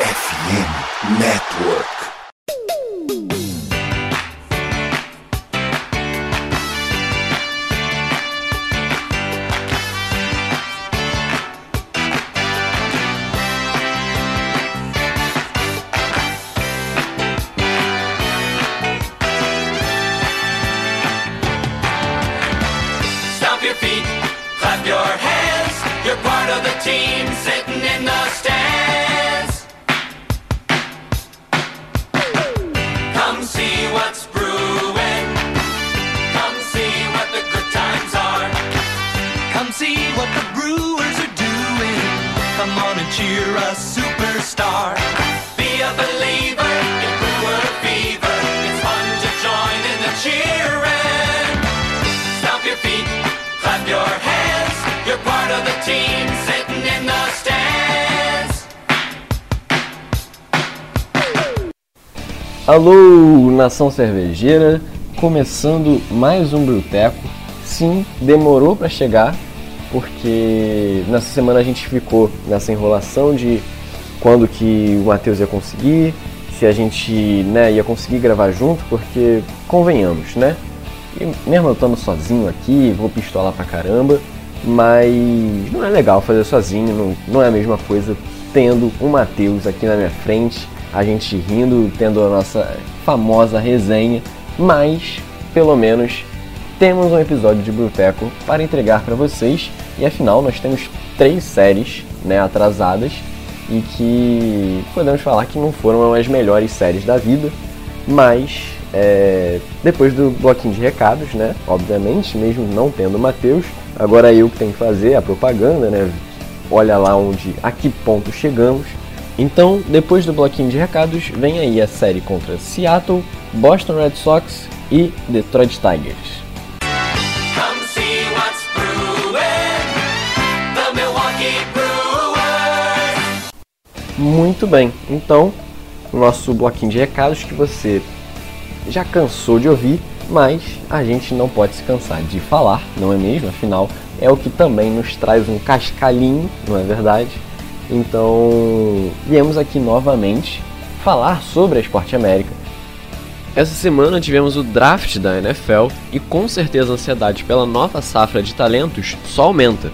FM Network. Nação cervejeira, começando mais um Bruteco. Sim, demorou para chegar, porque nessa semana a gente ficou nessa enrolação de quando que o Matheus ia conseguir, se a gente né, ia conseguir gravar junto, porque convenhamos, né? E mesmo eu estando sozinho aqui, vou pistolar pra caramba, mas não é legal fazer sozinho, não, não é a mesma coisa tendo o Matheus aqui na minha frente, a gente rindo, tendo a nossa famosa resenha, mas pelo menos temos um episódio de Bruteco para entregar para vocês e afinal nós temos três séries né, atrasadas e que podemos falar que não foram as melhores séries da vida, mas é, depois do bloquinho de recados, né? Obviamente, mesmo não tendo o Matheus, agora eu que tenho que fazer a propaganda, né? Olha lá onde, a que ponto chegamos. Então, depois do bloquinho de recados, vem aí a série contra Seattle, Boston Red Sox e Detroit Tigers. Muito bem, então, o nosso bloquinho de recados que você já cansou de ouvir, mas a gente não pode se cansar de falar, não é mesmo? Afinal, é o que também nos traz um cascalhinho, não é verdade? Então, viemos aqui novamente falar sobre a Esporte América. Essa semana tivemos o draft da NFL e com certeza a ansiedade pela nova safra de talentos só aumenta.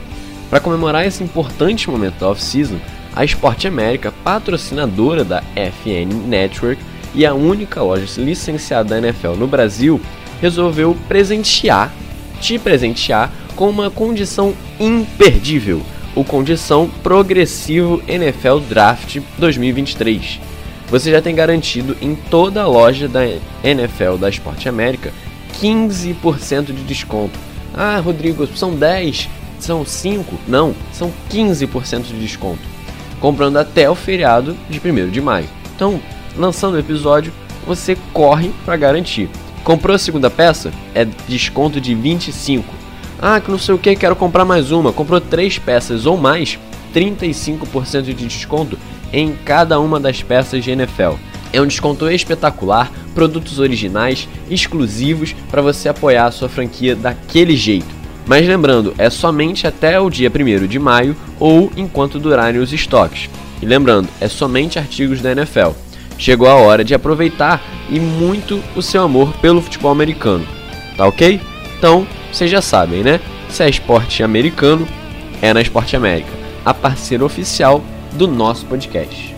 Para comemorar esse importante momento da off-season, a Esporte América, patrocinadora da FN Network e a única loja licenciada da NFL no Brasil, resolveu presentear, te presentear com uma condição imperdível, o Condição Progressivo NFL Draft 2023. Você já tem garantido em toda a loja da NFL da Esporte América 15% de desconto. Ah, Rodrigo, são 10, são 5? Não, são 15% de desconto. Comprando até o feriado de 1 de maio. Então, lançando o episódio, você corre para garantir. Comprou a segunda peça? É desconto de 25. Ah, que não sei o que, quero comprar mais uma. Comprou três peças ou mais, 35% de desconto em cada uma das peças de NFL. É um desconto espetacular, produtos originais, exclusivos para você apoiar a sua franquia daquele jeito. Mas lembrando, é somente até o dia 1 de maio ou enquanto durarem os estoques. E lembrando, é somente artigos da NFL. Chegou a hora de aproveitar e muito o seu amor pelo futebol americano. Tá ok? Então, vocês já sabem, né? Se é esporte americano, é na Esporte América, a parceira oficial do nosso podcast.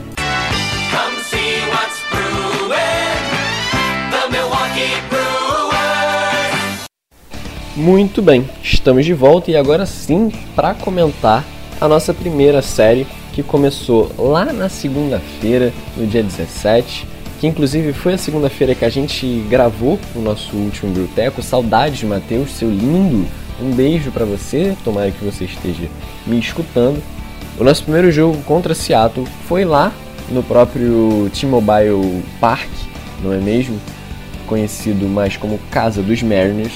Muito bem, estamos de volta e agora sim para comentar a nossa primeira série que começou lá na segunda-feira, no dia 17, que inclusive foi a segunda-feira que a gente gravou o nosso último Bruteco. Saudades, Matheus, seu lindo. Um beijo para você, tomara que você esteja me escutando. O nosso primeiro jogo contra Seattle foi lá no próprio T-Mobile Park, não é mesmo? Conhecido mais como Casa dos Mariners.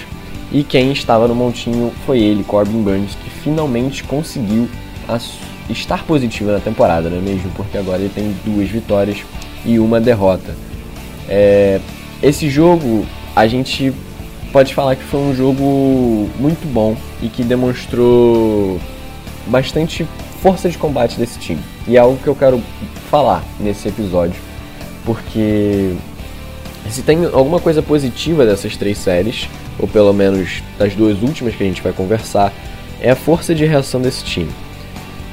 E quem estava no montinho foi ele, Corbin Burns, que finalmente conseguiu estar positivo na temporada, não é mesmo? Porque agora ele tem duas vitórias e uma derrota. É, esse jogo a gente pode falar que foi um jogo muito bom e que demonstrou bastante força de combate desse time. E é algo que eu quero falar nesse episódio, porque se tem alguma coisa positiva dessas três séries, ou pelo menos das duas últimas que a gente vai conversar, é a força de reação desse time.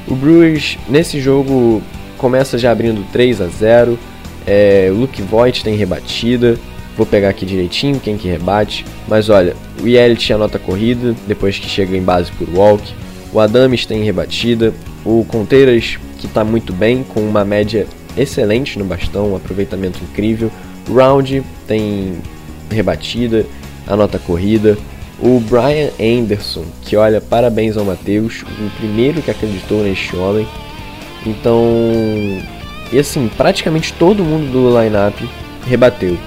O Brewers nesse jogo começa já abrindo 3 a 0. É, Luke Voigt tem rebatida. Vou pegar aqui direitinho quem que rebate. Mas olha, o Yelich anota a corrida depois que chega em base por walk. O Adames tem rebatida. O Conteiras, que está muito bem, com uma média excelente no bastão, um aproveitamento incrível. O Round tem rebatida, anota corrida. O Brian Anderson, que olha, parabéns ao Matheus, o primeiro que acreditou neste homem. Então, e assim, praticamente todo mundo do lineup rebateu,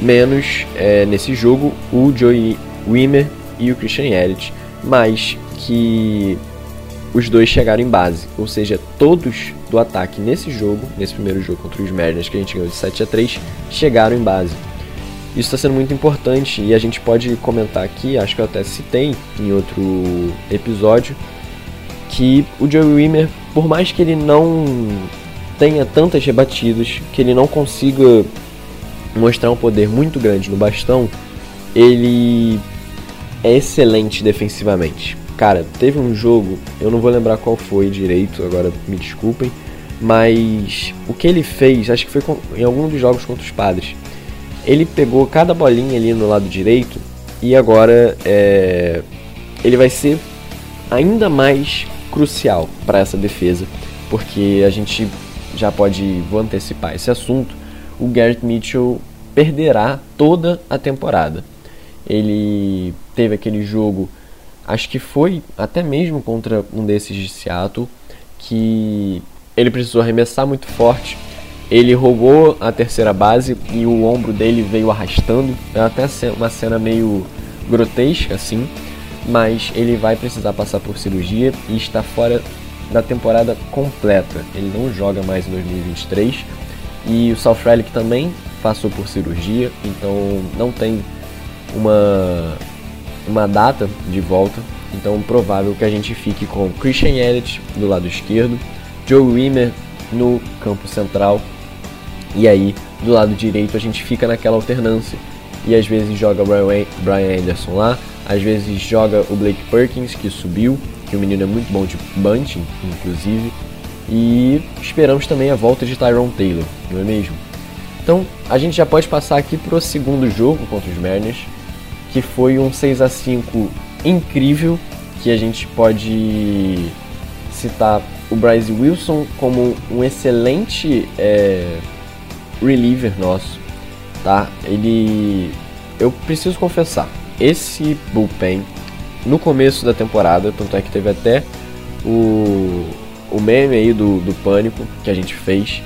menos é, nesse jogo o Joey Wimmer e o Christian Elliott, mas que os dois chegaram em base, ou seja, todos do ataque nesse jogo, nesse primeiro jogo contra os Mariners que a gente ganhou de 7 a 3, chegaram em base. Isso está sendo muito importante e a gente pode comentar aqui, acho que eu até citei em outro episódio, que o Joey Wimmer, por mais que ele não tenha tantas rebatidas, que ele não consiga mostrar um poder muito grande no bastão, ele é excelente defensivamente. Cara, teve um jogo, eu não vou lembrar qual foi direito, agora me desculpem, mas o que ele fez, acho que foi em algum dos jogos contra os padres. Ele pegou cada bolinha ali no lado direito e agora é, ele vai ser ainda mais crucial para essa defesa, porque a gente já pode, vou antecipar esse assunto, o Garrett Mitchell perderá toda a temporada. Ele teve aquele jogo, acho que foi até mesmo contra um desses de Seattle, que ele precisou arremessar muito forte. Ele roubou a terceira base e o ombro dele veio arrastando. É até uma cena meio grotesca assim, mas ele vai precisar passar por cirurgia e está fora da temporada completa. Ele não joga mais em 2023. E o South Relic também passou por cirurgia, então não tem uma, uma data de volta. Então provável que a gente fique com Christian Elliott do lado esquerdo, Joe Wimmer no campo central e aí do lado direito a gente fica naquela alternância e às vezes joga Brian Anderson lá, às vezes joga o Blake Perkins que subiu que o menino é muito bom de bunting, inclusive. E esperamos também a volta de Tyrone Taylor, não é mesmo? Então a gente já pode passar aqui para o segundo jogo contra os Mariners, que foi um 6 a 5 incrível, que a gente pode citar o Bryce Wilson como um excelente é, reliever nosso, tá? Ele, eu preciso confessar, esse bullpen no começo da temporada, tanto é que teve até o, o meme aí do, do pânico que a gente fez.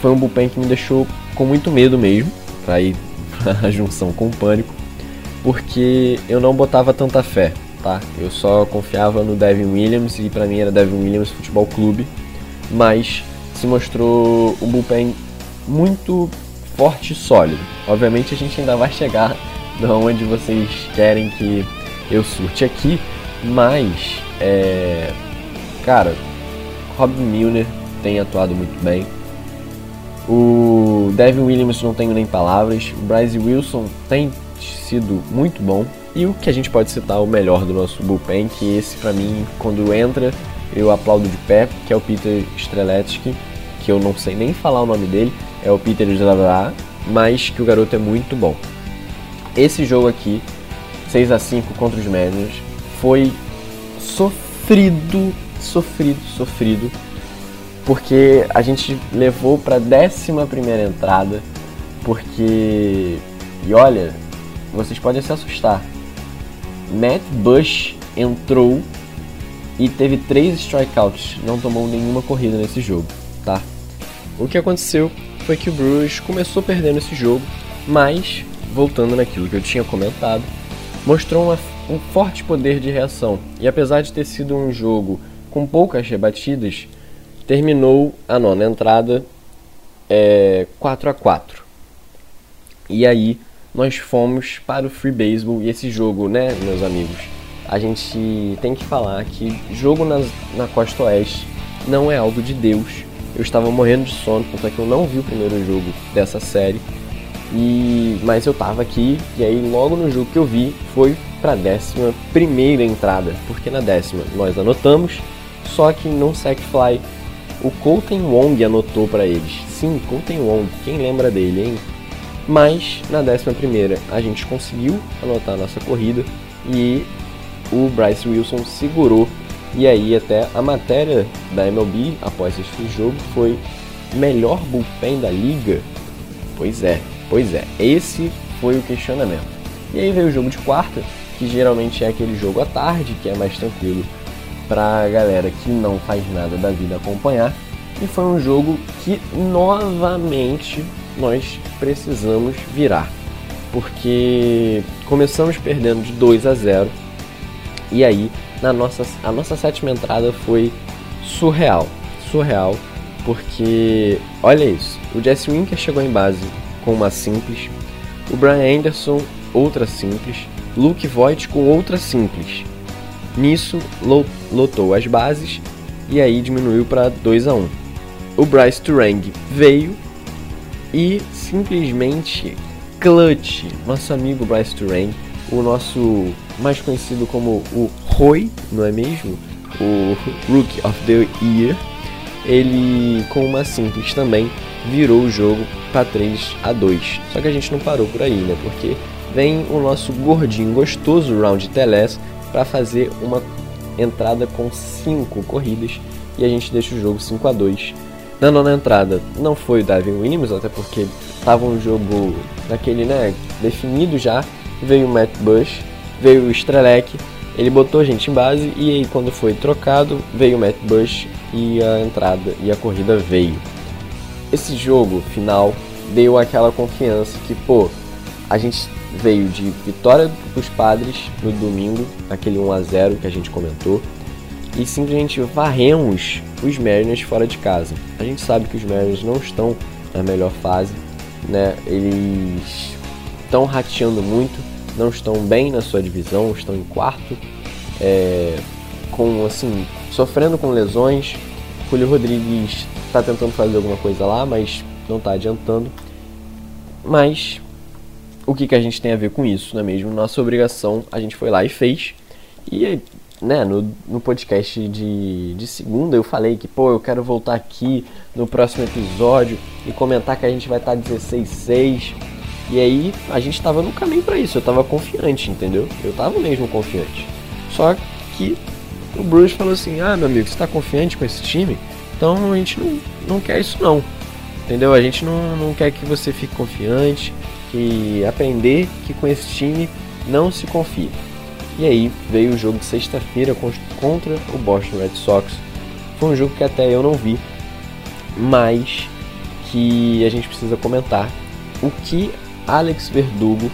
Foi um bullpen que me deixou com muito medo mesmo, para ir a junção com o pânico, porque eu não botava tanta fé, tá? Eu só confiava no Devin Williams e para mim era Devin Williams Futebol Clube, mas se mostrou um bullpen muito forte e sólido. Obviamente a gente ainda vai chegar de onde vocês querem que eu surte aqui, mas é, cara, Rob Milner tem atuado muito bem. O Devin Williams não tenho nem palavras. O Bryce Wilson tem sido muito bom. E o que a gente pode citar o melhor do nosso bullpen, que esse para mim, quando entra, eu aplaudo de pé, que é o Peter Streletsky, que eu não sei nem falar o nome dele, é o Peter Zlavra, mas que o garoto é muito bom. Esse jogo aqui 6 a 5 contra os Mariners. Foi sofrido, sofrido, sofrido, porque a gente levou para a 11 entrada, porque e olha, vocês podem se assustar. Matt Bush entrou e teve três strikeouts, não tomou nenhuma corrida nesse jogo, tá? O que aconteceu foi que o Brewers começou perdendo esse jogo, mas voltando naquilo que eu tinha comentado, mostrou uma, um forte poder de reação e, apesar de ter sido um jogo com poucas rebatidas, terminou a nona entrada é, 4 a 4 E aí nós fomos para o Free Baseball e esse jogo, né, meus amigos? A gente tem que falar que jogo nas, na costa oeste não é algo de Deus. Eu estava morrendo de sono, tanto é que eu não vi o primeiro jogo dessa série. E mas eu tava aqui e aí logo no jogo que eu vi foi para décima primeira entrada, porque na décima nós anotamos, só que no Sackfly o Colton Wong anotou para eles. Sim, Colton Wong, quem lembra dele, hein? Mas na décima primeira a gente conseguiu anotar a nossa corrida e o Bryce Wilson segurou e aí até a matéria da MLB após esse jogo foi melhor bullpen da liga. Pois é, pois é, esse foi o questionamento. E aí veio o jogo de quarta, que geralmente é aquele jogo à tarde, que é mais tranquilo pra galera que não faz nada da vida acompanhar. E foi um jogo que novamente nós precisamos virar. Porque começamos perdendo de 2 a 0 e aí na nossa, a nossa sétima entrada foi surreal. Surreal, porque olha isso, o Jesse Winker chegou em base com uma simples, o Brian Anderson outra simples, Luke Voigt com outra simples. Nisso, lotou as bases e aí diminuiu para 2 a 1. O Bryce Turang veio e simplesmente clutch, nosso amigo Bryce Turang, o nosso mais conhecido como o Roy, não é mesmo? O Rookie of the Year, ele com uma simples também virou o jogo para 3 a 2. Só que a gente não parou por aí, né? Porque vem o nosso gordinho gostoso Round Teles para fazer uma entrada com 5 corridas e a gente deixa o jogo 5 a 2. Na nona entrada não foi o Davin Williams, até porque estava um jogo daquele, né, definido já. Veio o Matt Bush, veio o Strelec, ele botou a gente em base e aí quando foi trocado veio o Matt Bush e a entrada e a corrida veio. Esse jogo final deu aquela confiança que, pô, a gente veio de vitória dos padres no domingo, aquele 1 a 0 que a gente comentou, e simplesmente varremos os Mariners fora de casa. A gente sabe que os Mariners não estão na melhor fase, né? Eles estão rateando muito, não estão bem na sua divisão, estão em quarto, é, com assim sofrendo com lesões. Julio Rodrigues está tentando fazer alguma coisa lá, mas não está adiantando. Mas o que, que a gente tem a ver com isso, não é mesmo? Nossa obrigação a gente foi lá e fez. E né, no, no podcast de, de segunda eu falei que, pô, eu quero voltar aqui no próximo episódio e comentar que a gente vai estar 16-6. E aí a gente estava no caminho para isso, eu estava confiante, entendeu? Eu estava mesmo confiante. Só que o Bruce falou assim: ah, meu amigo, você está confiante com esse time? Então a gente não, não quer isso não. Entendeu? A gente não, não quer que você fique confiante que aprender que com esse time não se confia. E aí veio o jogo de sexta-feira contra o Boston Red Sox. Foi um jogo que até eu não vi, mas que a gente precisa comentar o que Alex Verdugo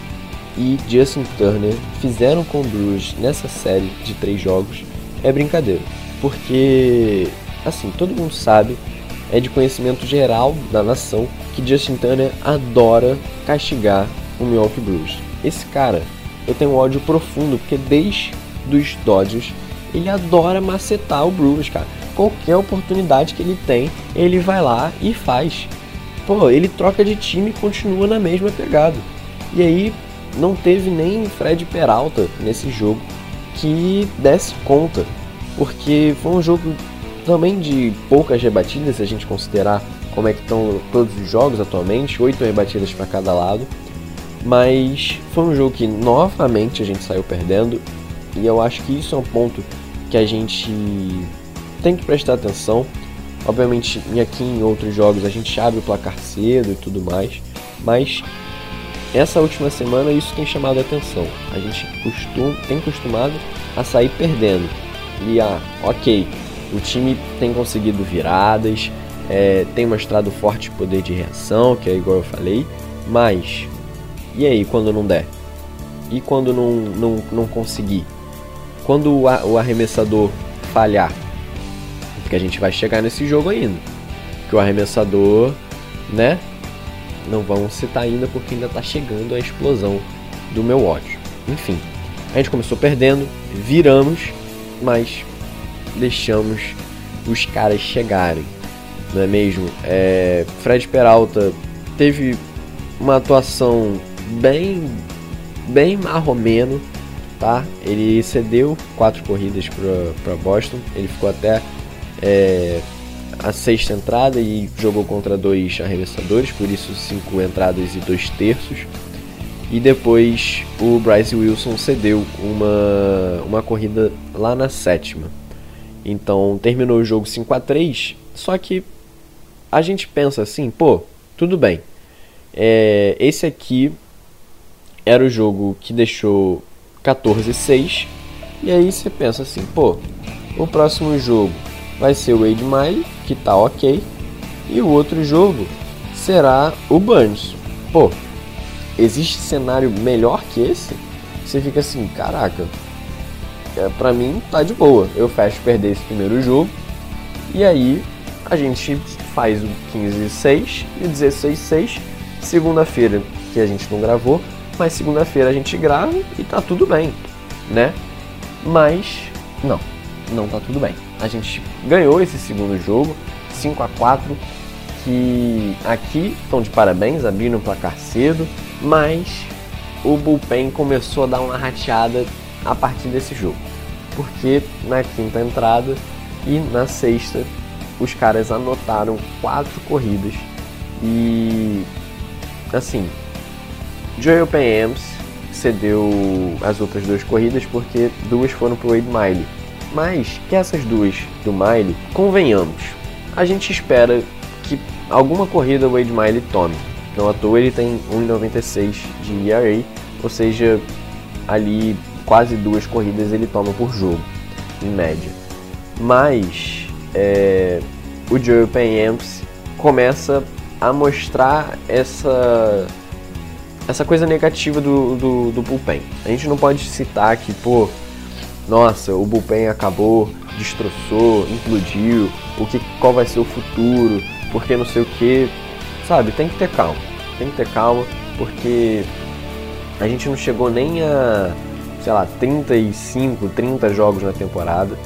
e Justin Turner fizeram com o Brewers nessa série de três jogos é brincadeira, porque assim todo mundo sabe é de conhecimento geral da nação que Justin Turner adora castigar o Milwaukee Brewers. Esse cara, eu tenho um ódio profundo, porque desde dos Dodgers, ele adora macetar o Brewers, cara. Qualquer oportunidade que ele tem, ele vai lá e faz. Pô, ele troca de time e continua na mesma pegada. E aí, não teve nem Fred Peralta nesse jogo que desse conta, porque foi um jogo também de poucas rebatidas, se a gente considerar como é que estão todos os jogos atualmente, oito rebatidas para cada lado. Mas foi um jogo que novamente a gente saiu perdendo e eu acho que isso é um ponto que a gente tem que prestar atenção. Obviamente, aqui em outros jogos a gente abre o placar cedo e tudo mais, mas essa última semana isso tem chamado a atenção. A gente costum, tem costumado a sair perdendo. E ah, ok, o time tem conseguido viradas, é, tem mostrado forte poder de reação, que é igual eu falei, mas e aí quando não der? E quando não, não, não conseguir? Quando o, arremessador falhar? Porque a gente vai chegar nesse jogo ainda. Que o arremessador, né? Não vamos citar ainda porque ainda está chegando a explosão do meu ódio. Enfim, a gente começou perdendo, viramos, mas deixamos os caras chegarem, não é mesmo? É, Fred Peralta teve uma atuação bem, bem marromeno, tá? Ele cedeu quatro corridas para Boston, ele ficou até é, a sexta entrada e jogou contra dois arremessadores, por isso cinco entradas e dois terços. E depois o Bryce Wilson cedeu uma, uma corrida lá na sétima. Então terminou o jogo 5 a 3 só que a gente pensa assim, pô, tudo bem. É, esse aqui era o jogo que deixou 14 6 e aí você pensa assim, pô, o próximo jogo vai ser o Wade Miley, que tá ok, e o outro jogo será o Burns. Pô, existe cenário melhor que esse? Você fica assim, caraca, é, pra mim tá de boa. Eu fecho perder esse primeiro jogo e aí a gente faz o 15-6 e o 16-6 segunda-feira, que a gente não gravou, mas segunda-feira a gente grava e tá tudo bem, né? Mas não, não tá tudo bem a gente ganhou esse segundo jogo, 5 a 4 que aqui estão de parabéns, abrindo o placar cedo, mas o bullpen começou a dar uma rateada a partir desse jogo. Porque na quinta entrada e na sexta os caras anotaram quatro corridas e assim, Joel Payams cedeu as outras duas corridas porque duas foram para o Wade Miley mas que essas duas do Miley, convenhamos, a gente espera que alguma corrida o Wade Miley tome. Não à toa ele tem 1,96 de ERA, ou seja, ali quase duas corridas ele toma por jogo, em média. Mas é, o Joe Payamps começa a mostrar essa essa coisa negativa do, do, do bullpen. A gente não pode citar que, pô, nossa, o bullpen acabou, destroçou, implodiu, o que, qual vai ser o futuro, porque não sei o que, sabe? Tem que ter calma, tem que ter calma, porque a gente não chegou nem a, sei lá, 35, 30 jogos na temporada.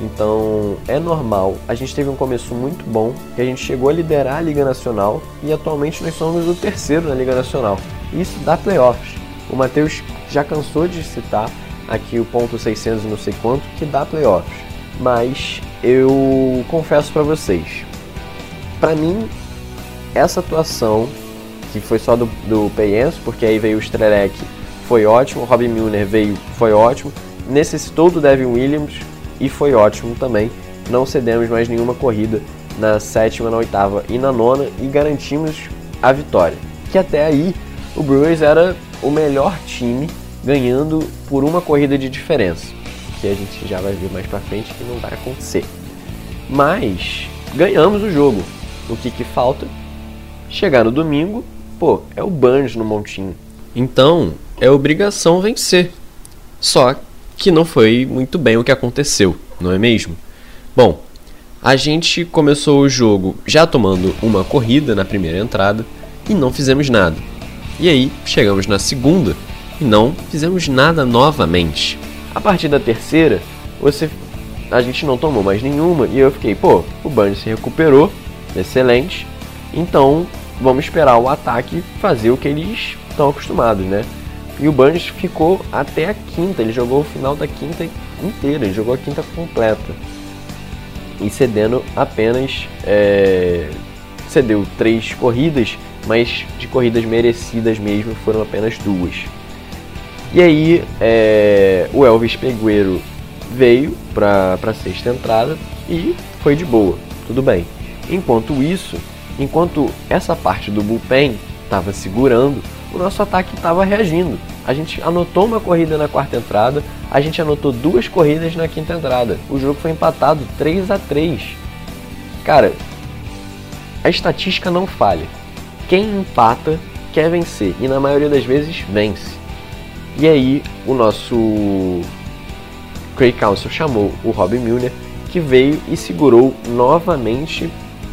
Então é normal. A gente teve um começo muito bom, que a gente chegou a liderar a Liga Nacional e atualmente nós somos o terceiro na Liga Nacional. Isso dá playoffs. O Matheus já cansou de citar aqui o ponto 600 não sei quanto, que dá playoffs. Mas eu confesso para vocês, para mim essa atuação que foi só do, do Payens, porque aí veio o Strelec, foi ótimo, Robin Milner veio, foi ótimo, necessitou do Devin Williams e foi ótimo também. Não cedemos mais nenhuma corrida na sétima, na oitava e na nona e garantimos a vitória. Que até aí o Brewers era o melhor time ganhando por uma corrida de diferença, que a gente já vai ver mais para frente que não vai acontecer. Mas ganhamos o jogo. O que, que falta? Chegar no domingo, pô, é o Burns no montinho. Então, é obrigação vencer. Só que não foi muito bem o que aconteceu, não é mesmo? Bom, a gente começou o jogo já tomando uma corrida na primeira entrada e não fizemos nada. E aí, chegamos na segunda e não fizemos nada novamente. A partir da terceira, você a gente não tomou mais nenhuma e eu fiquei, pô, o Burns se recuperou, excelente. Então, vamos esperar o ataque fazer o que eles estão acostumados, né? E o Burns ficou até a quinta, ele jogou o final da quinta inteira, ele jogou a quinta completa. E cedendo apenas. É, cedeu três corridas, mas de corridas merecidas mesmo foram apenas duas. E aí é, o Elvis Pegueiro veio para a sexta entrada e foi de boa, tudo bem. Enquanto isso, enquanto essa parte do bullpen estava segurando, o nosso ataque estava reagindo. A gente anotou uma corrida na quarta entrada, a gente anotou duas corridas na quinta entrada. O jogo foi empatado 3 a 3 Cara, a estatística não falha. Quem empata quer vencer e na maioria das vezes vence. E aí o nosso Craig Council chamou o Rob Milner, que veio e segurou novamente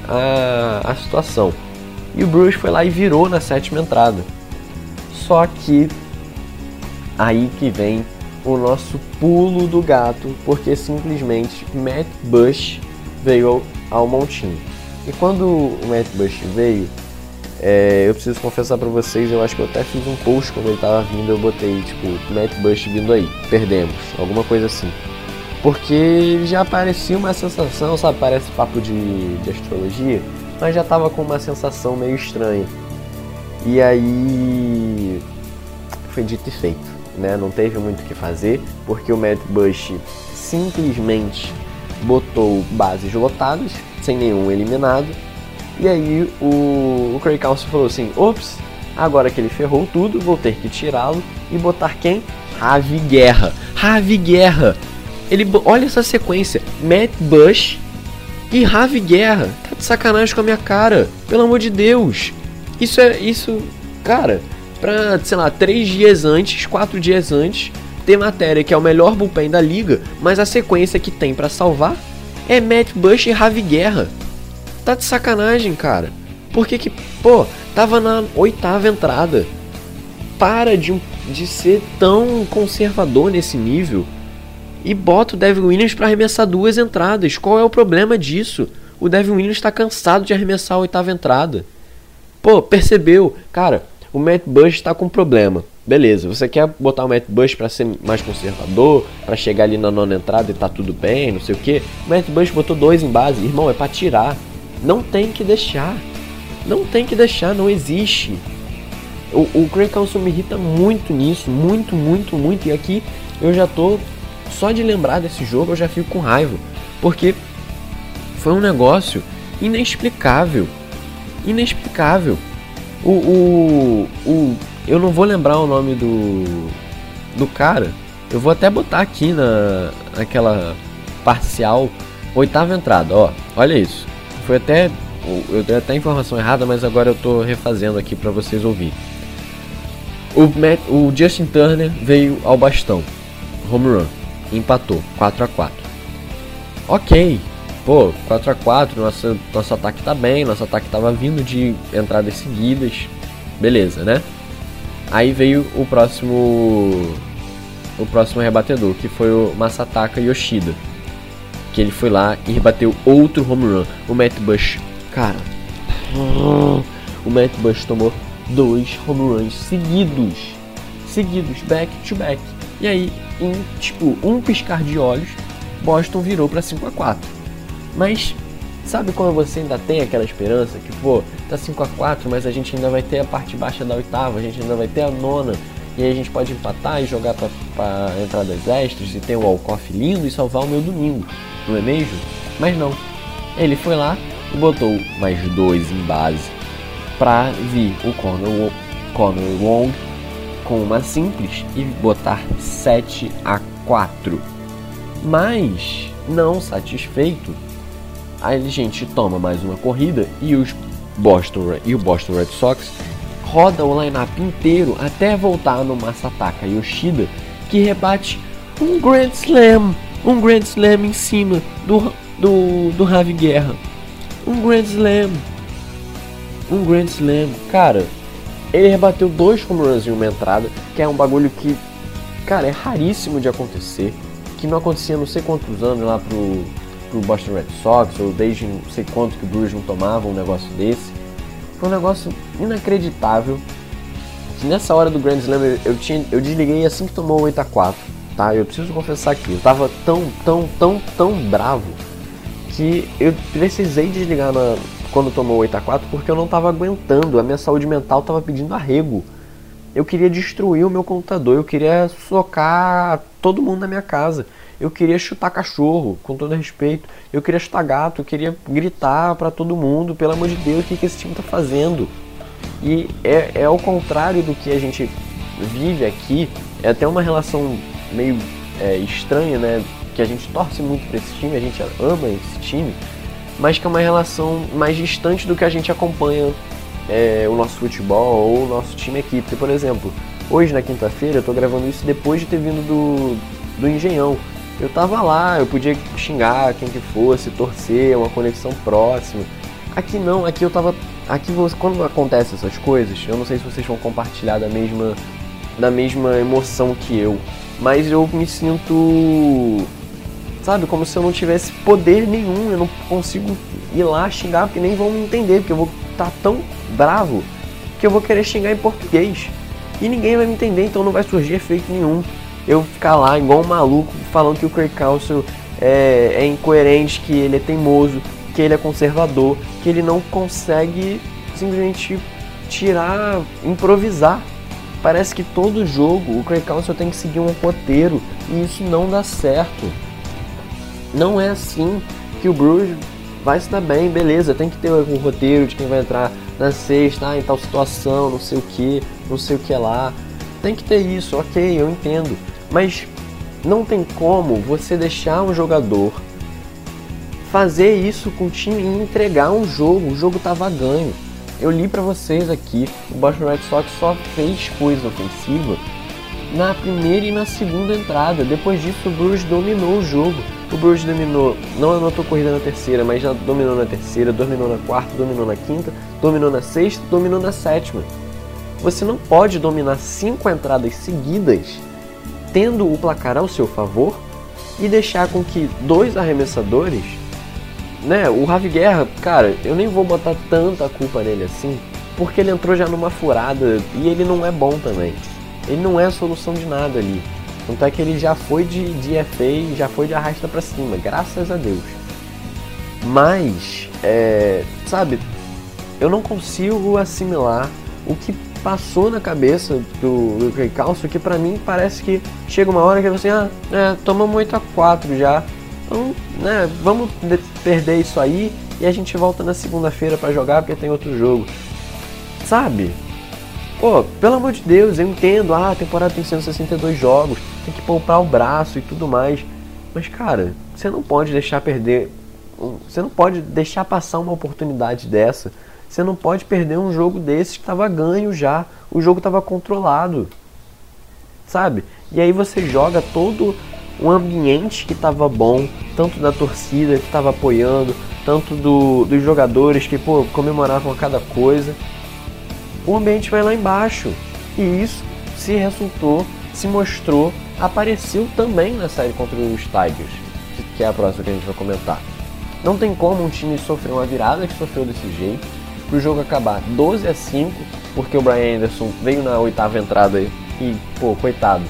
a, a situação. E o Bruce foi lá e virou na sétima entrada. Só que aí que vem o nosso pulo do gato, porque simplesmente Matt Bush veio ao, ao montinho. E quando o Matt Bush veio, é, eu preciso confessar pra vocês, eu acho que eu até fiz um post quando ele tava vindo, eu botei, tipo, Matt Bush vindo aí, perdemos, alguma coisa assim. Porque já parecia uma sensação, sabe, parece papo de, de astrologia, mas já tava com uma sensação meio estranha. E aí foi dito e feito, né? Não teve muito o que fazer, porque o Matt Bush simplesmente botou bases lotadas, sem nenhum eliminado, e aí o, o Craig Council falou assim: ops, agora que ele ferrou tudo, vou ter que tirá-lo e botar quem? Ravi Guerra. Ravi Guerra. Ele, olha essa sequência: Matt Bush e Ravi Guerra. Tá de sacanagem com a minha cara. Pelo amor de Deus. Isso é. Isso. Cara, pra, sei lá, três dias antes, quatro dias antes, ter matéria que é o melhor bullpen da liga, mas a sequência que tem para salvar é Matt Bush e Ravi Guerra. Tá de sacanagem, cara. Por que que, pô, tava na oitava entrada. Para de, de ser tão conservador nesse nível. E bota o Devin Williams para arremessar duas entradas. Qual é o problema disso? O Devin Williams está cansado de arremessar a oitava entrada. Pô, percebeu? Cara, o Matt Bush está com problema. Beleza, você quer botar o Matt Bush para ser mais conservador, para chegar ali na nona entrada e tá tudo bem, não sei o que. O Matt Bush botou dois em base, irmão, é para tirar. Não tem que deixar. Não tem que deixar, não existe. O, o Craig Council me irrita muito nisso, muito, muito, muito. E aqui eu já tô. Só de lembrar desse jogo eu já fico com raiva. Porque foi um negócio inexplicável. Inexplicável. O, o, o. Eu não vou lembrar o nome do. Do cara. Eu vou até botar aqui na. naquela parcial. Oitava entrada, ó. Olha isso. Foi até. Eu dei até informação errada, mas agora eu tô refazendo aqui para vocês ouvirem. O, Matt, o Justin Turner veio ao bastão. Home run. Empatou. 4 a 4 Ok. Pô, 4 a 4 nosso, nosso ataque tá bem. Nosso ataque tava vindo de entradas seguidas. Beleza, né? Aí veio o próximo. O próximo rebatedor, que foi o Masataka Yoshida que ele foi lá e rebateu outro home run. O Matt Bush, cara, o Matt Bush tomou dois home runs seguidos, seguidos, back to back. E aí, em tipo um piscar de olhos, Boston virou para 5 a 4. Mas sabe quando você ainda tem aquela esperança que pô, tá 5 a 4, mas a gente ainda vai ter a parte baixa da oitava, a gente ainda vai ter a nona e aí a gente pode empatar e jogar para entradas extras e ter um walk-off lindo e salvar o meu domingo, não é mesmo? Mas não. Ele foi lá e botou mais dois em base para vir o Conor, Conor Wong com uma simples e botar 7 a 4. Mas, não satisfeito, a gente toma mais uma corrida e os Boston e o Boston Red Sox roda o lineup inteiro até voltar no Masataka Yoshida, que rebate um Grand Slam, um Grand Slam em cima do, do, do Ravi Guerra. Um Grand Slam. Um Grand Slam. Cara, ele rebateu dois home runs em uma entrada, que é um bagulho que, cara, é raríssimo de acontecer. Que não acontecia não sei quantos anos lá pro, pro Boston Red Sox, ou desde não sei quanto que o Brewers não tomava um negócio desse. Foi um negócio inacreditável. Que nessa hora do Grand Slam eu, tinha, eu desliguei assim que tomou o 8 a 4 tá? Eu preciso confessar aqui, eu tava tão, tão, tão, tão bravo que eu precisei desligar na, quando tomou o 8 a 4 porque eu não tava aguentando, a minha saúde mental tava pedindo arrego. Eu queria destruir o meu computador, eu queria socar todo mundo na minha casa. Eu queria chutar cachorro, com todo respeito. Eu queria chutar gato, eu queria gritar para todo mundo, pelo amor de Deus, o que, que esse time tá fazendo? E é, é ao contrário do que a gente vive aqui, é até uma relação meio é, estranha, né? Que a gente torce muito para esse time, a gente ama esse time, mas que é uma relação mais distante do que a gente acompanha é, o nosso futebol ou o nosso time aqui. Porque, por exemplo, hoje na quinta-feira eu tô gravando isso depois de ter vindo do, do Engenhão eu tava lá, eu podia xingar quem que fosse, torcer, uma conexão próxima. Aqui não, aqui eu tava. Aqui quando acontecem essas coisas, eu não sei se vocês vão compartilhar da mesma. da mesma emoção que eu. Mas eu me sinto. sabe, como se eu não tivesse poder nenhum, eu não consigo ir lá xingar porque nem vão me entender, porque eu vou estar tá tão bravo que eu vou querer xingar em português. E ninguém vai me entender, então não vai surgir efeito nenhum. Eu ficar lá igual um maluco falando que o Craig Council é, é incoerente, que ele é teimoso, que ele é conservador, que ele não consegue simplesmente tirar, improvisar. Parece que todo jogo o Craig Council tem que seguir um roteiro e isso não dá certo. Não é assim que o Bruce vai se dar bem, beleza, tem que ter um roteiro de quem vai entrar na sexta, ah, em tal situação, não sei o que, não sei o que lá. Tem que ter isso, ok, eu entendo. Mas não tem como você deixar um jogador fazer isso com o time e entregar um jogo. O jogo tava ganho. Eu li para vocês aqui, o Boston Red Sox só fez coisa ofensiva na primeira e na segunda entrada. Depois disso, o Bruce dominou o jogo. O Bruce dominou, não anotou corrida na terceira, mas já dominou na terceira, dominou na quarta, dominou na quinta, dominou na sexta, dominou na sétima. Você não pode dominar cinco entradas seguidas tendo o placar ao seu favor e deixar com que dois arremessadores, né, o Ravi Guerra, cara, eu nem vou botar tanta culpa nele assim, porque ele entrou já numa furada e ele não é bom também. Ele não é a solução de nada ali. Tanto é que ele já foi de, de FA já foi de arrasta para cima, graças a Deus. Mas, é, sabe, eu não consigo assimilar o que passou na cabeça do, do Council que para mim parece que chega uma hora que ele assim, ah, é, tomamos 8 a 4 já. Então, né, vamos perder isso aí e a gente volta na segunda-feira para jogar porque tem outro jogo. Sabe? Pô, pelo amor de Deus, eu entendo, ah, a temporada tem 162 jogos, tem que poupar o braço e tudo mais. Mas cara, você não pode deixar perder. Você não pode deixar passar uma oportunidade dessa você não pode perder um jogo desses que estava ganho já. O jogo estava controlado. Sabe? E aí você joga todo o ambiente que estava bom, tanto da torcida que estava apoiando, tanto do, dos jogadores que pô, comemoravam a cada coisa. O ambiente vai lá embaixo. E isso se resultou, se mostrou, apareceu também na série contra os Tigers, que é a próxima que a gente vai comentar. Não tem como um time sofrer uma virada que sofreu desse jeito para o jogo acabar 12 a 5, porque o Brian Anderson veio na oitava entrada aí e, pô, coitado,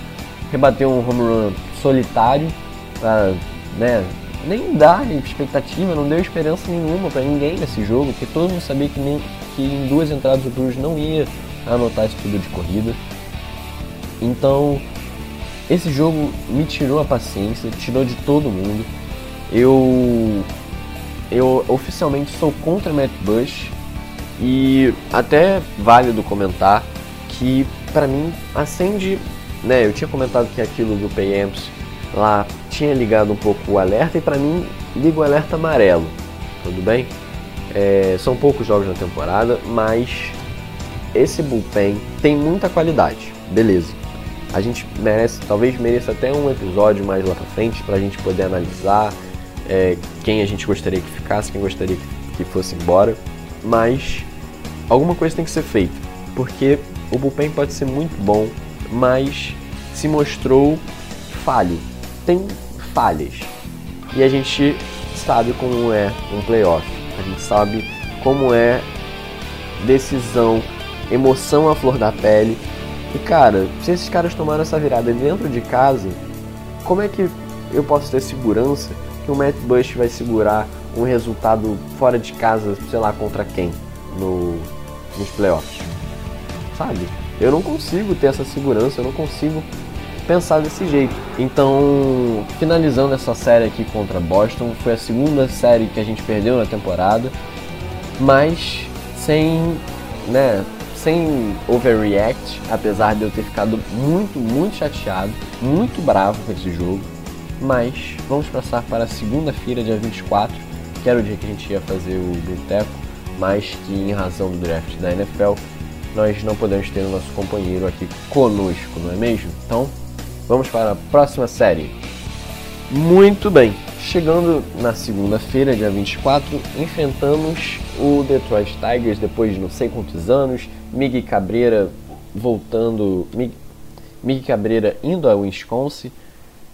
rebateu um home run solitário, pra, né, nem dá expectativa, não deu esperança nenhuma para ninguém nesse jogo, porque todo mundo sabia que, nem, que em duas entradas o Bruce não ia anotar esse tudo de corrida. Então, esse jogo me tirou a paciência, tirou de todo mundo. Eu eu oficialmente sou contra Matt Bush, e até válido comentar que para mim acende, né, eu tinha comentado que aquilo do Payamps lá tinha ligado um pouco o alerta e para mim liga o alerta amarelo, tudo bem? É, são poucos jogos na temporada, mas esse bullpen tem muita qualidade, beleza. A gente merece, talvez mereça até um episódio mais lá pra frente pra gente poder analisar é, quem a gente gostaria que ficasse, quem gostaria que fosse embora. Mas alguma coisa tem que ser feita, porque o bullpen pode ser muito bom, mas se mostrou falho. Tem falhas. E a gente sabe como é um playoff. A gente sabe como é decisão, emoção à flor da pele. E cara, se esses caras tomaram essa virada dentro de casa, como é que eu posso ter segurança que o Matt Bush vai segurar um resultado fora de casa, sei lá, contra quem? No, nos playoffs. Sabe? Eu não consigo ter essa segurança, eu não consigo pensar desse jeito. Então, finalizando essa série aqui contra Boston, foi a segunda série que a gente perdeu na temporada, mas sem, né, sem overreact, apesar de eu ter ficado muito, muito chateado, muito bravo com esse jogo. Mas vamos passar para segunda-feira, dia 24, que era o dia que a gente ia fazer o Boteco mas que em razão do draft da NFL nós não podemos ter o nosso companheiro aqui conosco, não é mesmo? Então, vamos para a próxima série. Muito bem, chegando na segunda-feira, dia 24, enfrentamos o Detroit Tigers depois de não sei quantos anos, Miggy Cabreira voltando, Miggy Cabreira indo a Wisconsin,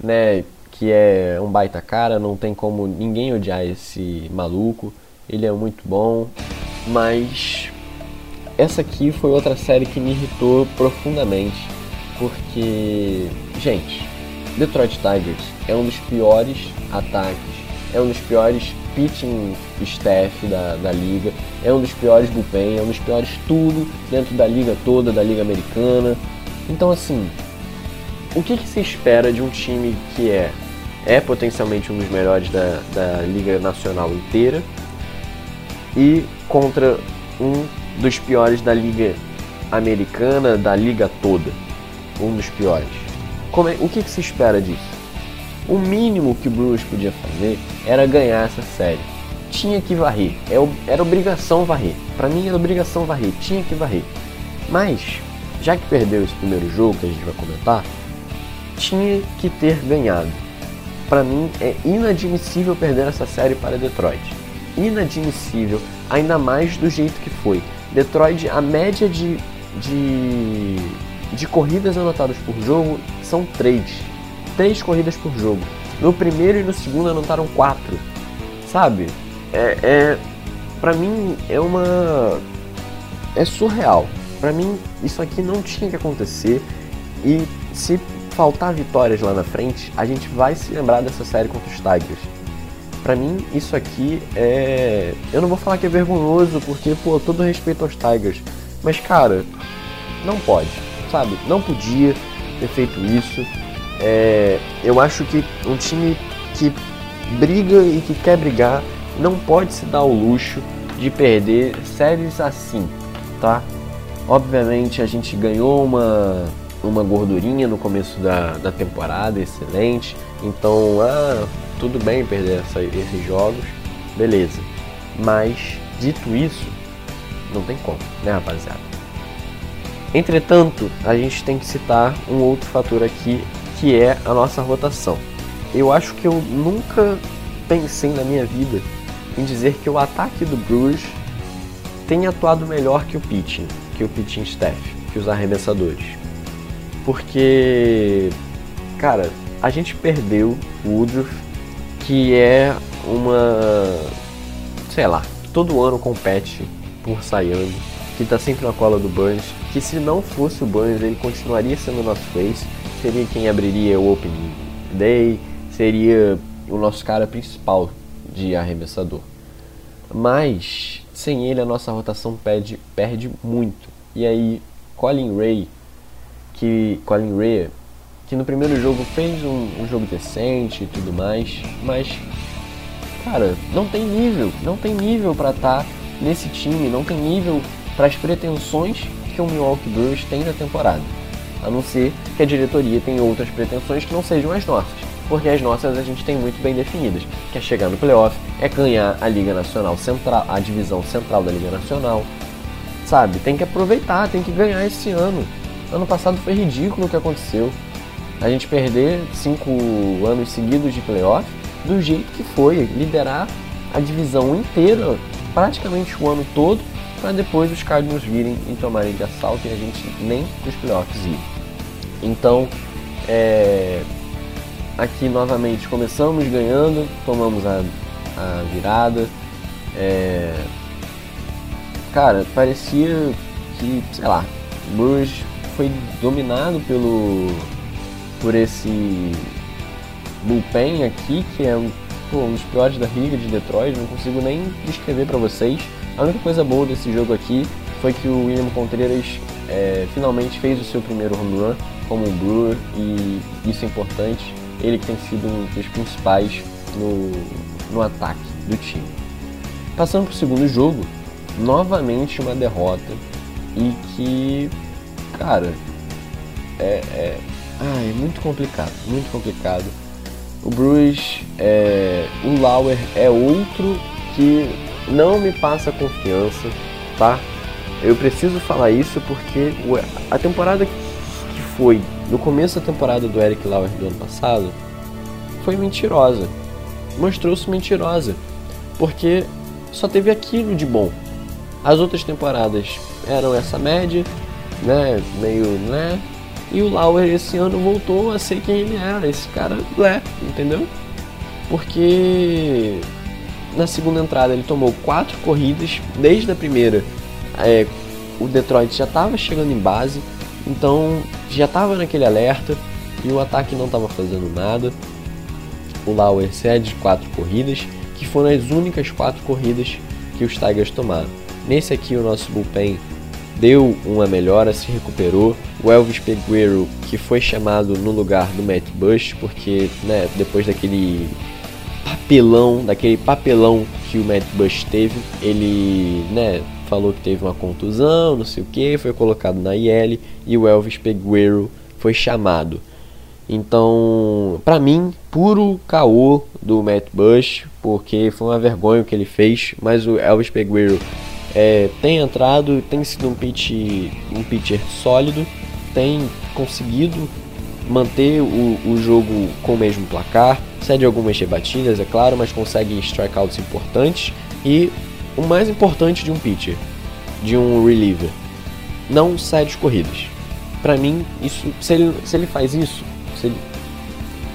né, que é um baita cara, não tem como ninguém odiar esse maluco. Ele é muito bom, mas essa aqui foi outra série que me irritou profundamente, porque, gente, Detroit Tigers é um dos piores ataques, é um dos piores pitching staff da, da liga, é um dos piores bullpen, é um dos piores tudo dentro da liga toda, da liga americana. Então, assim, o que, que se espera de um time que é, é potencialmente um dos melhores da, da liga nacional inteira e contra um dos piores da liga americana, da liga toda? Um dos piores. É, o que, que se espera disso? O mínimo que o Brewers podia fazer era ganhar essa série. Tinha que varrer. É era obrigação varrer. Para mim era obrigação varrer. Tinha que varrer. Mas, já que perdeu esse primeiro jogo que a gente vai comentar, tinha que ter ganhado. Para mim é inadmissível perder essa série para Detroit. Inadmissível, ainda mais do jeito que foi. Detroit, a média de, de, de corridas anotadas por jogo são três três corridas por jogo. No primeiro e no segundo anotaram quatro. Sabe? É, é para mim é uma é surreal. Para mim isso aqui não tinha que acontecer e se faltar vitórias lá na frente, a gente vai se lembrar dessa série contra os Tigers. Para mim isso aqui é, eu não vou falar que é vergonhoso porque pô, todo respeito aos Tigers, mas cara, não pode, sabe? Não podia ter feito isso. É, eu acho que um time que briga e que quer brigar não pode se dar o luxo de perder séries assim, tá? Obviamente a gente ganhou uma, uma gordurinha no começo da, da temporada, excelente. Então, ah, tudo bem perder essa, esses jogos, beleza. Mas, dito isso, não tem como, né, rapaziada? Entretanto, a gente tem que citar um outro fator aqui que é a nossa rotação. Eu acho que eu nunca pensei na minha vida em dizer que o ataque do Brewers tem atuado melhor que o pitching, que o pitching staff, que os arremessadores. Porque, cara, a gente perdeu o Woodruff, que é uma, sei lá, todo ano compete por Sayang, que tá sempre na cola do Burns, que se não fosse o Burns ele continuaria sendo o nosso face, seria quem abriria o Opening Day, seria o nosso cara principal de arremessador. Mas sem ele a nossa rotação perde, perde muito. E aí Colin Ray, que Colin Ray, que no primeiro jogo fez um, um jogo decente e tudo mais, mas cara, não tem nível, não tem nível para estar tá nesse time, não tem nível para as pretensões que o Milwaukee Brewers tem na temporada a não ser que a diretoria tenha outras pretensões que não sejam as nossas, porque as nossas a gente tem muito bem definidas, que é chegar no playoff, é ganhar a Liga Nacional Central, a divisão central da Liga Nacional, sabe? Tem que aproveitar, tem que ganhar esse ano. Ano passado foi ridículo o que aconteceu. A gente perder cinco anos seguidos de playoff do jeito que foi, liderar a divisão inteira, praticamente o ano todo, para depois os Cardinals virem e tomarem de assalto e a gente nem os playoffs ir. Então, é, aqui novamente começamos ganhando, tomamos a, a virada. É, cara, parecia que, sei lá, o foi dominado pelo por esse bullpen aqui, que é um, pô, um dos piores da liga de Detroit, não consigo nem descrever para vocês. A única coisa boa desse jogo aqui foi que o William Contreras é, finalmente fez o seu primeiro home run como um Brewer e isso é importante. Ele que tem sido um dos principais no, no ataque do time. Passando para o segundo jogo, novamente uma derrota e que, cara, é, é, ah, é muito complicado, muito complicado. O Bruce, é, o Lauer é outro que não me passa confiança, tá? Eu preciso falar isso porque a temporada que foi, no começo da temporada do Eric Lauer do ano passado, foi mentirosa. Mostrou-se mentirosa. Porque só teve aquilo de bom. As outras temporadas eram essa média, né? Meio, né? E o Lauer esse ano voltou a ser quem ele era, esse cara é, entendeu? Porque na segunda entrada ele tomou quatro corridas, desde a primeira é, o Detroit já estava chegando em base, então já estava naquele alerta e o ataque não estava fazendo nada. O Lauer cede quatro corridas, que foram as únicas quatro corridas que os Tigers tomaram. Nesse aqui o nosso bullpen deu uma melhora, se recuperou. O Elvis Peguero, que foi chamado no lugar do Matt Bush, porque né, depois daquele papelão, daquele papelão que o Matt Bush teve, ele né, falou que teve uma contusão, não sei o que, foi colocado na IL e o Elvis Peguero foi chamado. Então, para mim, puro caô do Matt Bush, porque foi uma vergonha o que ele fez, mas o Elvis Peguero é, tem entrado, tem sido um, pitch, um pitcher sólido, tem conseguido manter o, o jogo com o mesmo placar, cede algumas rebatidas, é claro, mas consegue strikeouts importantes e o mais importante de um pitcher, de um reliever, não cede corridas. Para mim, isso, se ele, se ele faz isso, se ele,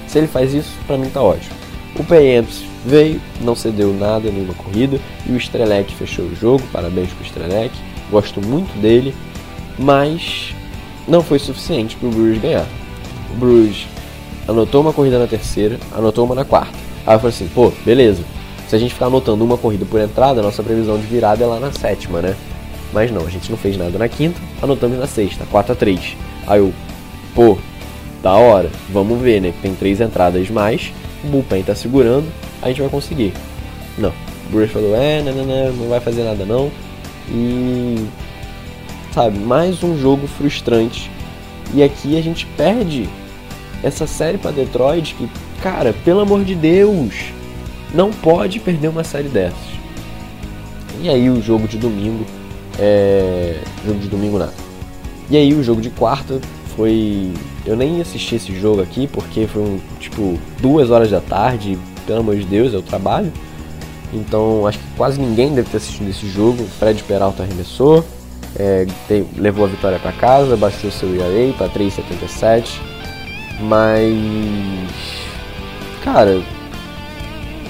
se ele faz isso, para mim tá ótimo. O Payamps veio, não cedeu nada, nenhuma corrida, e o Strelec fechou o jogo, parabéns pro Strelec, gosto muito dele, mas não foi suficiente para o Brewers ganhar. O Brewers anotou uma corrida na terceira, anotou uma na quarta. Aí eu falei assim, pô, beleza. Se a gente ficar anotando uma corrida por entrada, a nossa previsão de virada é lá na sétima, né? Mas não, a gente não fez nada na quinta, anotamos na sexta, 4 a 3 Aí eu, pô, da hora, vamos ver, né? Tem três entradas mais, o Bullpen tá segurando, a gente vai conseguir. Não, o Bruce falou, é, não, não, não, não vai fazer nada não. E, sabe, mais um jogo frustrante. E aqui a gente perde essa série para Detroit que, cara, pelo amor de Deus, não pode perder uma série dessas. E aí o jogo de domingo, é... jogo de domingo nada. E aí o jogo de quarta foi, eu nem assisti esse jogo aqui porque foi um, tipo duas horas da tarde, pelo amor de Deus, é o trabalho. Então acho que quase ninguém deve ter assistido esse jogo. Fred Peralta arremessou, é, levou a vitória para casa, baixou seu ERA para 3,77. Mas, cara,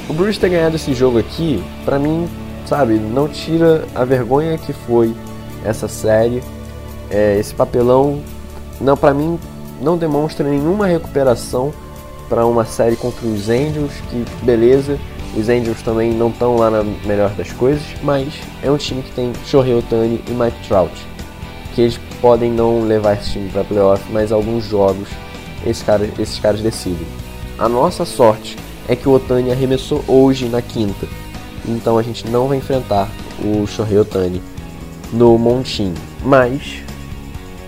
o Bruce ter ganhado esse jogo aqui, pra mim, sabe, não tira a vergonha que foi essa série. É, esse papelão, não, pra mim, não demonstra nenhuma recuperação para uma série contra os Angels, que beleza, os Angels também não estão lá na melhor das coisas, mas é um time que tem Shohei Otani e Mike Trout, que eles podem não levar esse time para playoff, mas alguns jogos esses caras, esses caras decidem. A nossa sorte é que o Otani arremessou hoje na quinta, então a gente não vai enfrentar o Shohei Otani no montinho, mas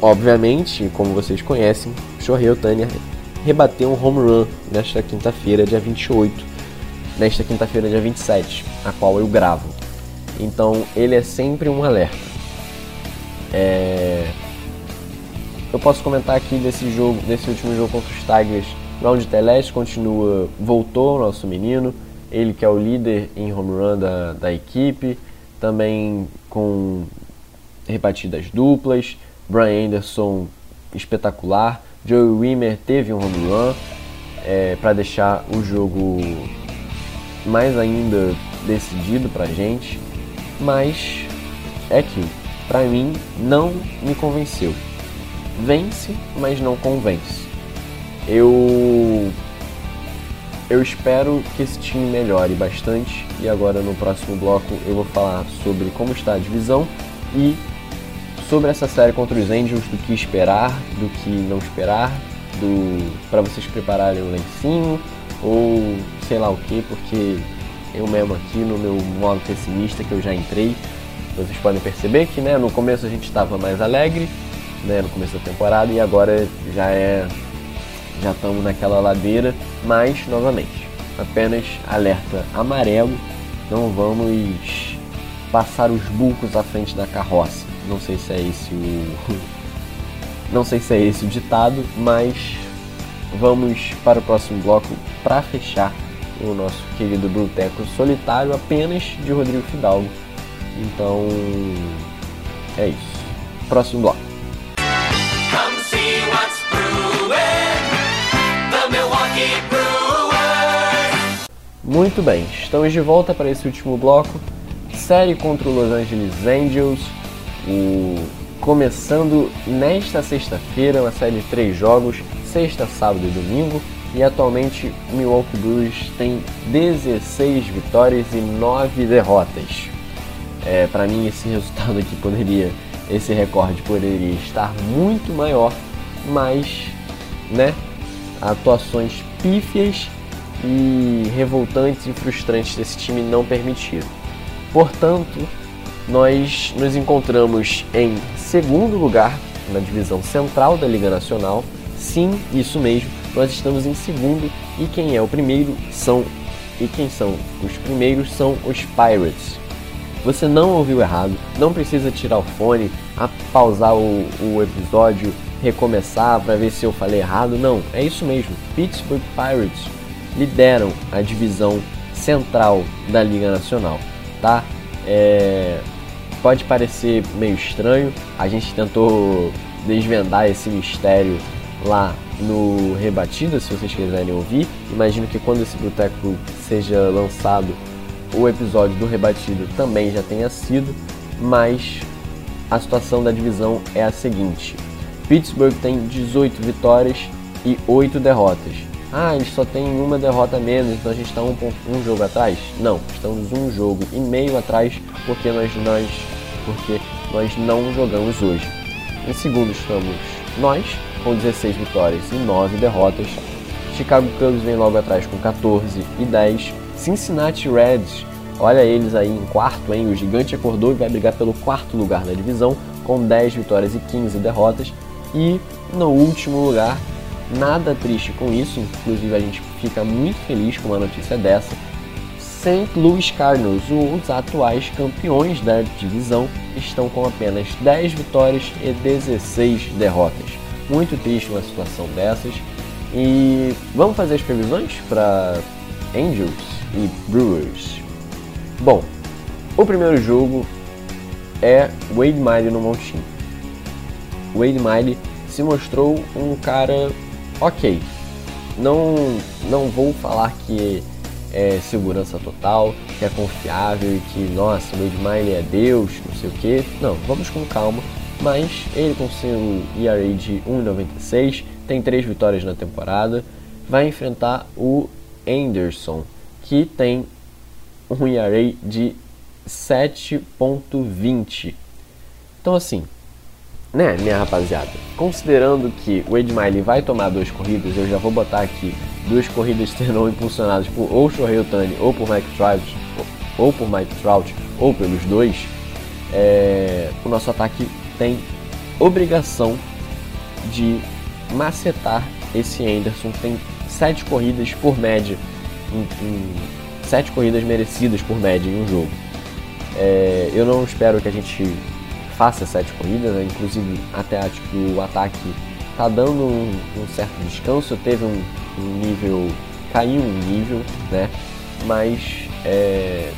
obviamente, como vocês conhecem, Shohei Otani rebateu um home run nesta quinta-feira, dia 28, nesta quinta-feira, dia 27, a qual eu gravo. Então ele é sempre um alerta. É... Eu posso comentar aqui desse jogo, desse último jogo contra os Tigers. Round Teleste continua, voltou o nosso menino, ele que é o líder em home run da, da equipe, também com rebatidas duplas. Brian Anderson espetacular. Joey Wimmer teve um home run é, para deixar o jogo mais ainda decidido para gente, mas é que para mim não me convenceu vence, mas não convence. Eu eu espero que esse time melhore bastante e agora no próximo bloco eu vou falar sobre como está a divisão e sobre essa série contra os Angels, do que esperar, do que não esperar, do para vocês prepararem o lencinho ou sei lá o que, porque eu mesmo aqui no meu modo pessimista que eu já entrei, vocês podem perceber que né, no começo a gente estava mais alegre, né, no começo da temporada e agora já é já estamos naquela ladeira, mas novamente, apenas alerta amarelo, não vamos passar os bulcos à frente da carroça. Não sei se é esse o. Não sei se é esse o ditado, mas vamos para o próximo bloco para fechar o nosso querido Bruteco solitário apenas de Rodrigo Fidalgo. Então é isso. Próximo bloco. Muito bem, estamos de volta para esse último bloco. Série contra o Los Angeles Angels o... começando nesta sexta-feira, uma série de três jogos, sexta, sábado e domingo. E atualmente o Milwaukee Brewers tem 16 vitórias e 9 derrotas. É, para mim esse resultado aqui poderia, esse recorde poderia estar muito maior, mas, né, atuações pífias e revoltantes e frustrantes desse time não permitiram. Portanto, nós nos encontramos em segundo lugar na divisão central da Liga Nacional. Sim, isso mesmo, nós estamos em segundo e quem é o primeiro são e quem são os primeiros são os Pirates. Você não ouviu errado, não precisa tirar o fone, a pausar o, o episódio, recomeçar para ver se eu falei errado. Não, é isso mesmo. Pittsburgh Pirates lideram a divisão central da Liga Nacional, tá? É, pode parecer meio estranho, a gente tentou desvendar esse mistério lá no Rebatida, se vocês quiserem ouvir. Imagino que quando esse boteco seja lançado, o episódio do Rebatido também já tenha sido, mas a situação da divisão é a seguinte: Pittsburgh tem 18 vitórias e 8 derrotas. Ah, eles só têm uma derrota menos, então a gente está um, um jogo atrás? Não, estamos um jogo e meio atrás porque nós, nós, porque nós não jogamos hoje. Em segundo estamos nós, com 16 vitórias e 9 derrotas. Chicago Cubs vem logo atrás com 14 e 10. Cincinnati Reds, olha eles aí em quarto, hein? O gigante acordou e vai brigar pelo quarto lugar na divisão, com 10 vitórias e 15 derrotas. E no último lugar, nada triste com isso, inclusive a gente fica muito feliz com uma notícia dessa. St. Louis Cardinals, os atuais campeões da divisão, estão com apenas 10 vitórias e 16 derrotas. Muito triste uma situação dessas. E vamos fazer as previsões para Angels e Brewers. Bom, o primeiro jogo é Wade Miley no Montinho. Wade Miley se mostrou um cara ok. Não, não vou falar que é segurança total, que é confiável e que, nossa, o Wade Miley é Deus, não sei o que. Não, vamos com calma. Mas ele com seu ERA de 1,96, tem três vitórias na temporada, vai enfrentar o Anderson, que tem um ERA de 7.20. Então assim, né, minha rapaziada, considerando que o Ed Miley vai tomar duas corridas, eu já vou botar aqui duas corridas serão impulsionadas por ou Shohei Otani ou por Mike Trout, ou por Mike Trout, ou pelos dois, é, o nosso ataque tem obrigação de macetar esse Anderson, tem sete corridas por média, em, em, sete corridas merecidas por média em um jogo. É, eu não espero que a gente faça sete corridas, né? inclusive até acho que o ataque está dando um, um, certo descanso, teve um, um, nível, caiu um nível, né? Mas é,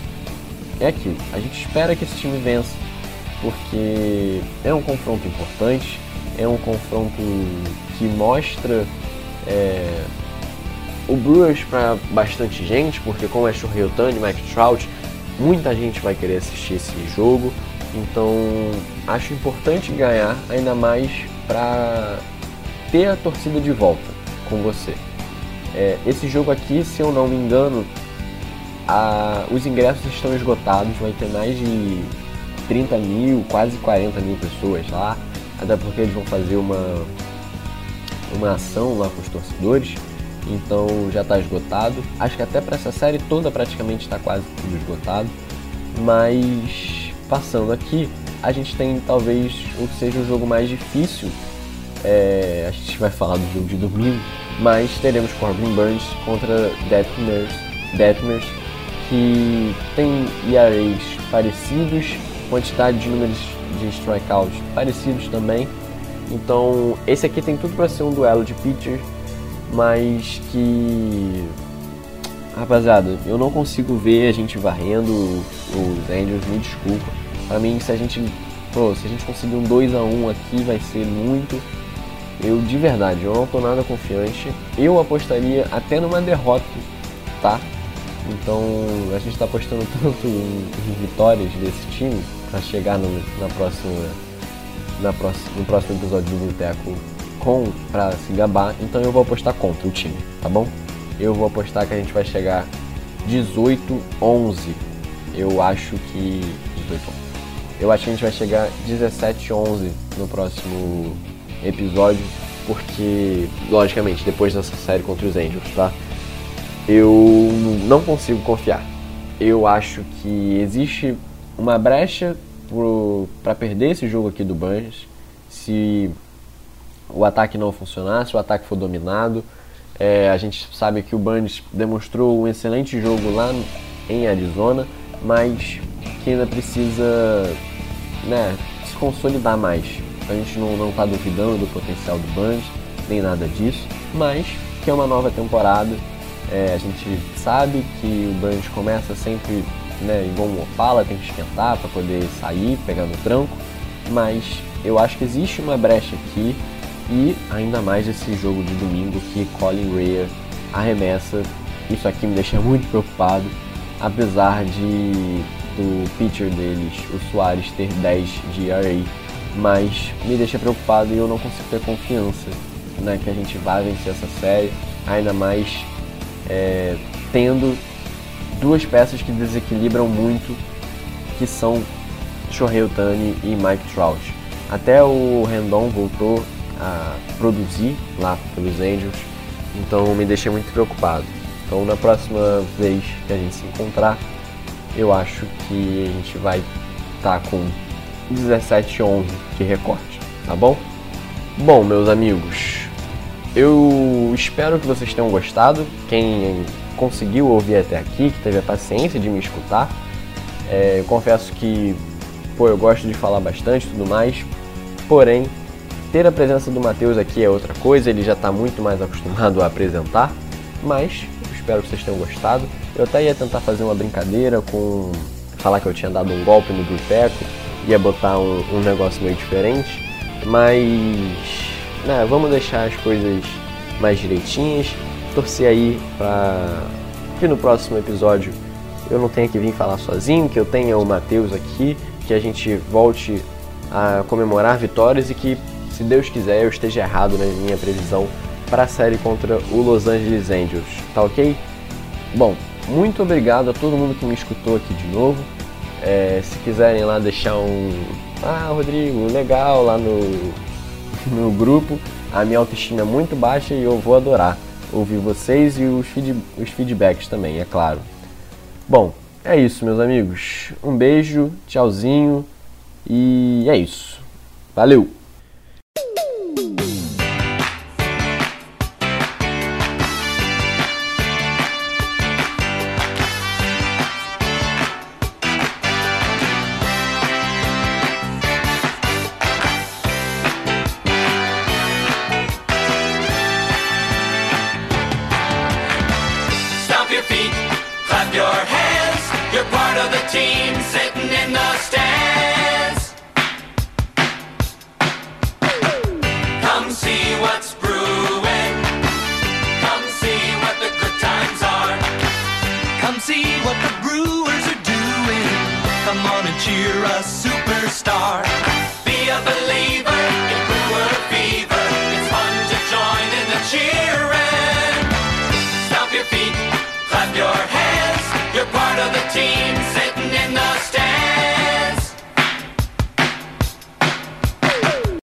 é aquilo, a gente espera que esse time vença, porque é um confronto importante, é um confronto que mostra é, o Brewers para bastante gente, porque como é Shohei Otani, Mike Trout, muita gente vai querer assistir esse jogo. Então acho importante ganhar, ainda mais para ter a torcida de volta com você. É, esse jogo aqui, se eu não me engano, a, os ingressos estão esgotados, vai ter mais de 30 mil, quase 40 mil pessoas lá, até porque eles vão fazer uma, uma ação lá com os torcedores, então já está esgotado. Acho que até para essa série toda praticamente está quase tudo esgotado, mas passando aqui, a gente tem talvez o que seja o jogo mais difícil. É, a gente vai falar do jogo de domingo, mas teremos Corbin Burns contra Detmers, que tem ERAs parecidos, quantidade de números de strikeouts parecidos também. Então, esse aqui tem tudo para ser um duelo de pitcher, mas que rapaziada, eu não consigo ver a gente varrendo os Angels, me desculpa. Pra mim, se a gente, pô, se a gente conseguir um 2 a 1 aqui, vai ser muito. Eu, de verdade, eu não tô nada confiante. Eu apostaria até numa derrota, tá? Então a gente está apostando tanto em, em, vitórias desse time para chegar no, na próxima, na próxima, no próximo episódio do Boteco com para se gabar. Então eu vou apostar contra o time, tá bom? Eu vou apostar que a gente vai chegar 18 11. Eu acho que 18 Eu acho que a gente vai chegar 17 11 no próximo episódio, porque logicamente depois dessa série contra os Angels, tá? eu não consigo confiar. Eu acho que existe uma brecha para perder esse jogo aqui do Burns se o ataque não funcionar, se o ataque for dominado. É, a gente sabe que o Burns demonstrou um excelente jogo lá em Arizona, mas que ainda precisa né, se consolidar mais. A gente não está duvidando do potencial do Burns, nem nada disso, mas que é uma nova temporada é, a gente sabe que o Burns começa sempre né, igual um Opala, tem que esquentar para poder sair, pegar no tranco, mas eu acho que existe uma brecha aqui e ainda mais esse jogo de domingo que Colin Rea arremessa. Isso aqui me deixa muito preocupado, apesar de do pitcher deles, o Soares, ter 10 de ERA, mas me deixa preocupado e eu não consigo ter confiança né, que a gente vai vencer essa série, ainda mais é, tendo duas peças que desequilibram muito, que são Shohei Otani e Mike Trout. Até o Rendon voltou a produzir lá pelos Angels, então me deixei muito preocupado. Então na próxima vez que a gente se encontrar, eu acho que a gente vai estar tá com 17-11 de recorte, tá bom? Bom, meus amigos, eu espero que vocês tenham gostado. Quem conseguiu ouvir até aqui, que teve a paciência de me escutar. É, eu confesso que, pô, eu gosto de falar bastante e tudo mais. Porém, ter a presença do Matheus aqui é outra coisa, ele já está muito mais acostumado a apresentar. Mas espero que vocês tenham gostado. Eu até ia tentar fazer uma brincadeira com. falar que eu tinha dado um golpe no Grupeco, ia botar um, um negócio meio diferente. Mas né, vamos deixar as coisas mais direitinhas. Torcer aí para que no próximo episódio eu não tenha que vir falar sozinho, que eu tenha o Matheus aqui, que a gente volte a comemorar vitórias e que, se Deus quiser, eu esteja errado na minha previsão para a série contra o Los Angeles Angels, tá ok? Bom, muito obrigado a todo mundo que me escutou aqui de novo. É, se quiserem lá deixar um. Ah, Rodrigo, legal lá no, no grupo. A minha autoestima é muito baixa e eu vou adorar ouvir vocês e os, feed, os feedbacks também, é claro. Bom, é isso, meus amigos. Um beijo, tchauzinho e é isso. Valeu!